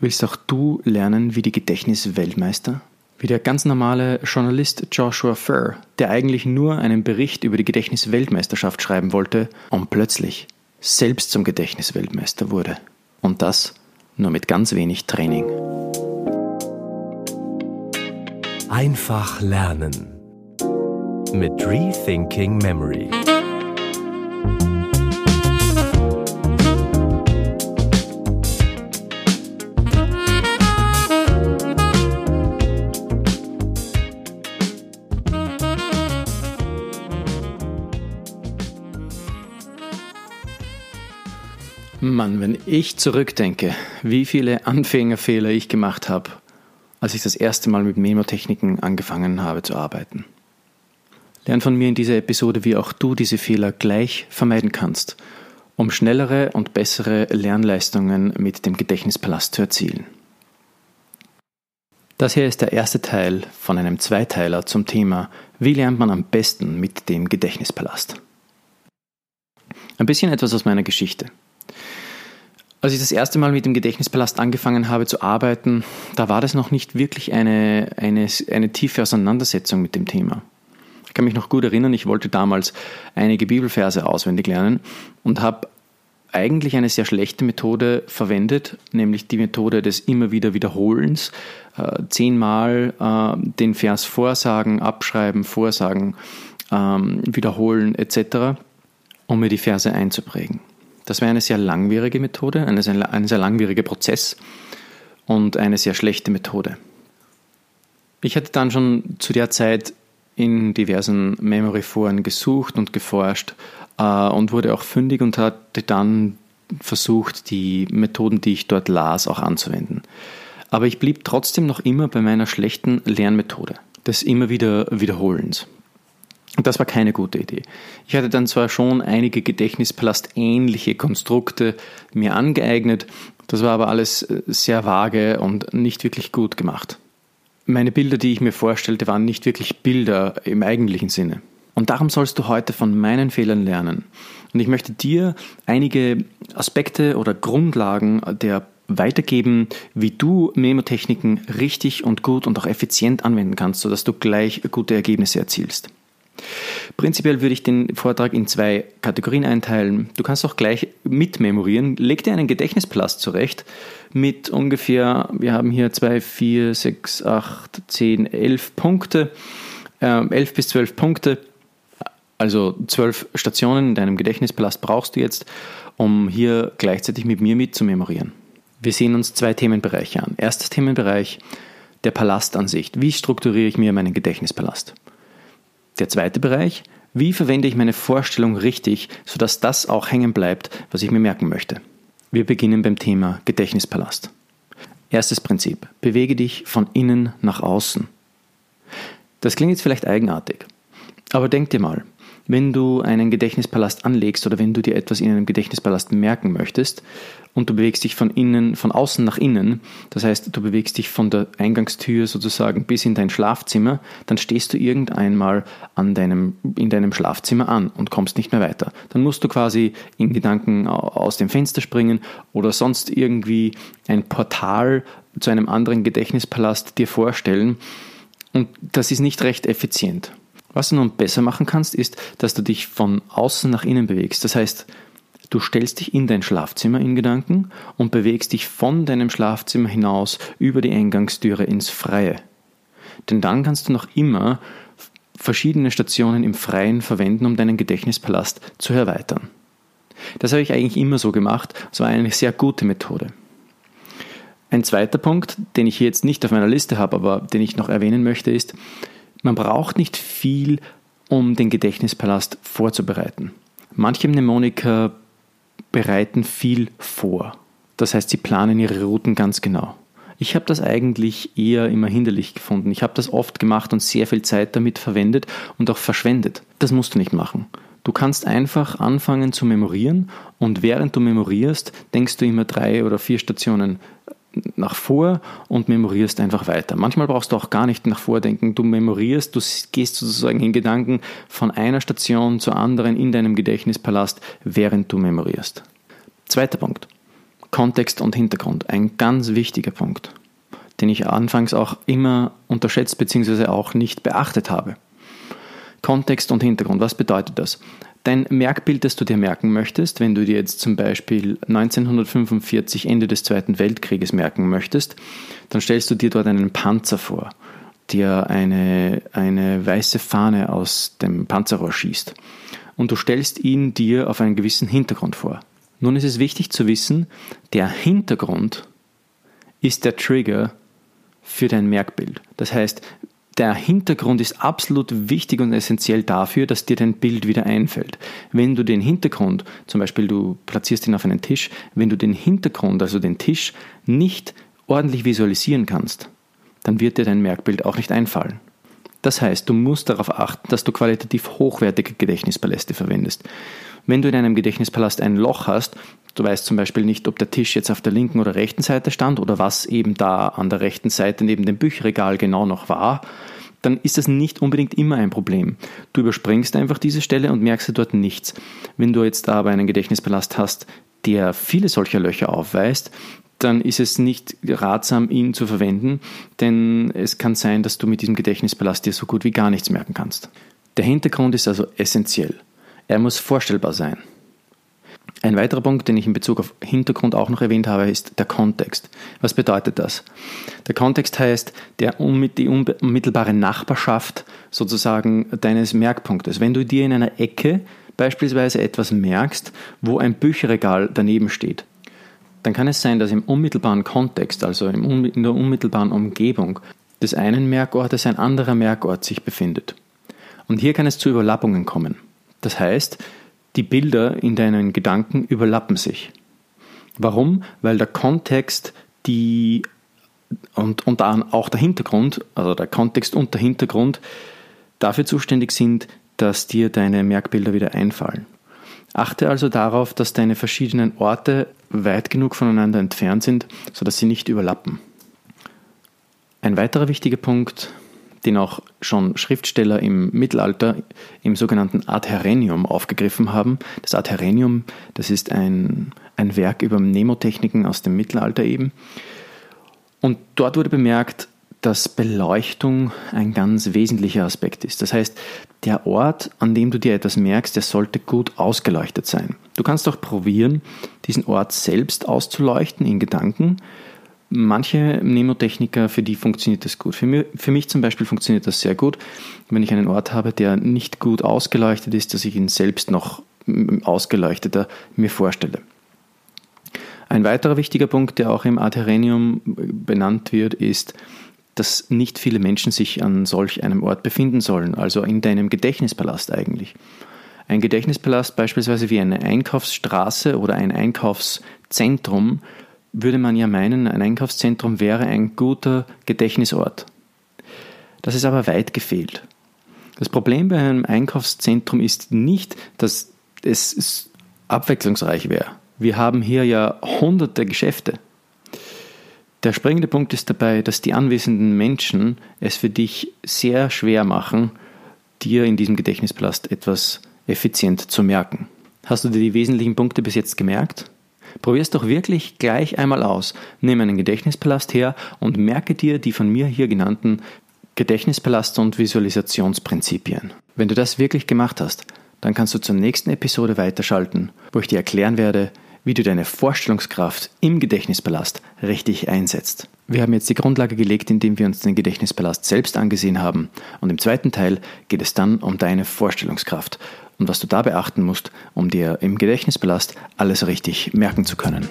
Willst auch du lernen wie die Gedächtnisweltmeister? Wie der ganz normale Journalist Joshua Furr, der eigentlich nur einen Bericht über die Gedächtnisweltmeisterschaft schreiben wollte und plötzlich selbst zum Gedächtnisweltmeister wurde. Und das nur mit ganz wenig Training. Einfach lernen mit Rethinking Memory. Mann, wenn ich zurückdenke, wie viele Anfängerfehler ich gemacht habe, als ich das erste Mal mit Memotechniken angefangen habe zu arbeiten. Lern von mir in dieser Episode, wie auch du diese Fehler gleich vermeiden kannst, um schnellere und bessere Lernleistungen mit dem Gedächtnispalast zu erzielen. Das hier ist der erste Teil von einem Zweiteiler zum Thema, wie lernt man am besten mit dem Gedächtnispalast. Ein bisschen etwas aus meiner Geschichte. Als ich das erste Mal mit dem Gedächtnispalast angefangen habe zu arbeiten, da war das noch nicht wirklich eine, eine, eine tiefe Auseinandersetzung mit dem Thema. Ich kann mich noch gut erinnern, ich wollte damals einige Bibelverse auswendig lernen und habe eigentlich eine sehr schlechte Methode verwendet, nämlich die Methode des immer wieder Wiederholens. Äh, zehnmal äh, den Vers vorsagen, abschreiben, vorsagen, ähm, wiederholen etc., um mir die Verse einzuprägen. Das wäre eine sehr langwierige Methode, ein sehr, ein sehr langwieriger Prozess und eine sehr schlechte Methode. Ich hatte dann schon zu der Zeit in diversen Memory-Foren gesucht und geforscht äh, und wurde auch fündig und hatte dann versucht, die Methoden, die ich dort las, auch anzuwenden. Aber ich blieb trotzdem noch immer bei meiner schlechten Lernmethode, des immer wieder Wiederholens. Und das war keine gute Idee. Ich hatte dann zwar schon einige Gedächtnispalast-ähnliche Konstrukte mir angeeignet, das war aber alles äh, sehr vage und nicht wirklich gut gemacht. Meine Bilder, die ich mir vorstellte, waren nicht wirklich Bilder im eigentlichen Sinne. Und darum sollst du heute von meinen Fehlern lernen. Und ich möchte dir einige Aspekte oder Grundlagen der weitergeben, wie du Memotechniken richtig und gut und auch effizient anwenden kannst, sodass du gleich gute Ergebnisse erzielst. Prinzipiell würde ich den Vortrag in zwei Kategorien einteilen. Du kannst auch gleich mitmemorieren. Leg dir einen Gedächtnisplast zurecht mit ungefähr, wir haben hier 2, 4, 6, 8, 10, 11 Punkte, äh, 11 bis 12 Punkte. Also 12 Stationen in deinem Gedächtnispalast brauchst du jetzt, um hier gleichzeitig mit mir mitzumemorieren. Wir sehen uns zwei Themenbereiche an. Erstes Themenbereich, der Palastansicht. Wie strukturiere ich mir meinen Gedächtnispalast? Der zweite Bereich, wie verwende ich meine Vorstellung richtig, sodass das auch hängen bleibt, was ich mir merken möchte. Wir beginnen beim Thema Gedächtnispalast. Erstes Prinzip, bewege dich von innen nach außen. Das klingt jetzt vielleicht eigenartig, aber denk dir mal, wenn du einen Gedächtnispalast anlegst oder wenn du dir etwas in einem Gedächtnispalast merken möchtest und du bewegst dich von innen, von außen nach innen, das heißt, du bewegst dich von der Eingangstür sozusagen bis in dein Schlafzimmer, dann stehst du irgendeinmal an deinem, in deinem Schlafzimmer an und kommst nicht mehr weiter. Dann musst du quasi in Gedanken aus dem Fenster springen oder sonst irgendwie ein Portal zu einem anderen Gedächtnispalast dir vorstellen. Und das ist nicht recht effizient. Was du nun besser machen kannst, ist, dass du dich von außen nach innen bewegst. Das heißt, du stellst dich in dein Schlafzimmer in Gedanken und bewegst dich von deinem Schlafzimmer hinaus über die Eingangstüre ins Freie. Denn dann kannst du noch immer verschiedene Stationen im Freien verwenden, um deinen Gedächtnispalast zu erweitern. Das habe ich eigentlich immer so gemacht. Es war eine sehr gute Methode. Ein zweiter Punkt, den ich hier jetzt nicht auf meiner Liste habe, aber den ich noch erwähnen möchte, ist, man braucht nicht viel, um den Gedächtnispalast vorzubereiten. Manche Mnemoniker bereiten viel vor. Das heißt, sie planen ihre Routen ganz genau. Ich habe das eigentlich eher immer hinderlich gefunden. Ich habe das oft gemacht und sehr viel Zeit damit verwendet und auch verschwendet. Das musst du nicht machen. Du kannst einfach anfangen zu memorieren und während du memorierst, denkst du immer drei oder vier Stationen nach vor und memorierst einfach weiter. Manchmal brauchst du auch gar nicht nach vordenken. Du memorierst, du gehst sozusagen in Gedanken von einer Station zur anderen in deinem Gedächtnispalast, während du memorierst. Zweiter Punkt. Kontext und Hintergrund, ein ganz wichtiger Punkt, den ich anfangs auch immer unterschätzt bzw. auch nicht beachtet habe. Kontext und Hintergrund, was bedeutet das? Dein Merkbild, das du dir merken möchtest, wenn du dir jetzt zum Beispiel 1945 Ende des Zweiten Weltkrieges merken möchtest, dann stellst du dir dort einen Panzer vor, der eine, eine weiße Fahne aus dem Panzerrohr schießt. Und du stellst ihn dir auf einen gewissen Hintergrund vor. Nun ist es wichtig zu wissen, der Hintergrund ist der Trigger für dein Merkbild. Das heißt, der Hintergrund ist absolut wichtig und essentiell dafür, dass dir dein Bild wieder einfällt. Wenn du den Hintergrund, zum Beispiel du platzierst ihn auf einen Tisch, wenn du den Hintergrund, also den Tisch, nicht ordentlich visualisieren kannst, dann wird dir dein Merkbild auch nicht einfallen. Das heißt, du musst darauf achten, dass du qualitativ hochwertige Gedächtnispaläste verwendest. Wenn du in einem Gedächtnispalast ein Loch hast, du weißt zum Beispiel nicht, ob der Tisch jetzt auf der linken oder rechten Seite stand oder was eben da an der rechten Seite neben dem Bücherregal genau noch war, dann ist das nicht unbedingt immer ein Problem. Du überspringst einfach diese Stelle und merkst dir dort nichts. Wenn du jetzt aber einen Gedächtnispalast hast, der viele solcher Löcher aufweist, dann ist es nicht ratsam, ihn zu verwenden, denn es kann sein, dass du mit diesem Gedächtnispalast dir so gut wie gar nichts merken kannst. Der Hintergrund ist also essentiell. Er muss vorstellbar sein. Ein weiterer Punkt, den ich in Bezug auf Hintergrund auch noch erwähnt habe, ist der Kontext. Was bedeutet das? Der Kontext heißt der, die unmittelbare Nachbarschaft sozusagen deines Merkpunktes. Wenn du dir in einer Ecke beispielsweise etwas merkst, wo ein Bücherregal daneben steht, dann kann es sein, dass im unmittelbaren Kontext, also in der unmittelbaren Umgebung des einen Merkortes ein anderer Merkort sich befindet. Und hier kann es zu Überlappungen kommen. Das heißt, die Bilder in deinen Gedanken überlappen sich. Warum? Weil der Kontext die und, und auch der Hintergrund, also der Kontext und der Hintergrund dafür zuständig sind, dass dir deine Merkbilder wieder einfallen. Achte also darauf, dass deine verschiedenen Orte weit genug voneinander entfernt sind, sodass sie nicht überlappen. Ein weiterer wichtiger Punkt den auch schon Schriftsteller im Mittelalter im sogenannten Adherenium aufgegriffen haben. Das Adherenium, das ist ein, ein Werk über Mnemotechniken aus dem Mittelalter eben. Und dort wurde bemerkt, dass Beleuchtung ein ganz wesentlicher Aspekt ist. Das heißt, der Ort, an dem du dir etwas merkst, der sollte gut ausgeleuchtet sein. Du kannst auch probieren, diesen Ort selbst auszuleuchten in Gedanken Manche Mnemotechniker, für die funktioniert das gut. Für mich, für mich zum Beispiel funktioniert das sehr gut, wenn ich einen Ort habe, der nicht gut ausgeleuchtet ist, dass ich ihn selbst noch ausgeleuchteter mir vorstelle. Ein weiterer wichtiger Punkt, der auch im Adherenium benannt wird, ist, dass nicht viele Menschen sich an solch einem Ort befinden sollen, also in deinem Gedächtnispalast eigentlich. Ein Gedächtnispalast beispielsweise wie eine Einkaufsstraße oder ein Einkaufszentrum würde man ja meinen, ein Einkaufszentrum wäre ein guter Gedächtnisort. Das ist aber weit gefehlt. Das Problem bei einem Einkaufszentrum ist nicht, dass es abwechslungsreich wäre. Wir haben hier ja hunderte Geschäfte. Der springende Punkt ist dabei, dass die anwesenden Menschen es für dich sehr schwer machen, dir in diesem Gedächtnispalast etwas effizient zu merken. Hast du dir die wesentlichen Punkte bis jetzt gemerkt? Probier es doch wirklich gleich einmal aus. Nimm einen Gedächtnispalast her und merke dir die von mir hier genannten Gedächtnispalast- und Visualisationsprinzipien. Wenn du das wirklich gemacht hast, dann kannst du zur nächsten Episode weiterschalten, wo ich dir erklären werde, wie du deine Vorstellungskraft im Gedächtnispalast richtig einsetzt. Wir haben jetzt die Grundlage gelegt, indem wir uns den Gedächtnispalast selbst angesehen haben. Und im zweiten Teil geht es dann um deine Vorstellungskraft und was du da beachten musst, um dir im Gedächtnispalast alles richtig merken zu können.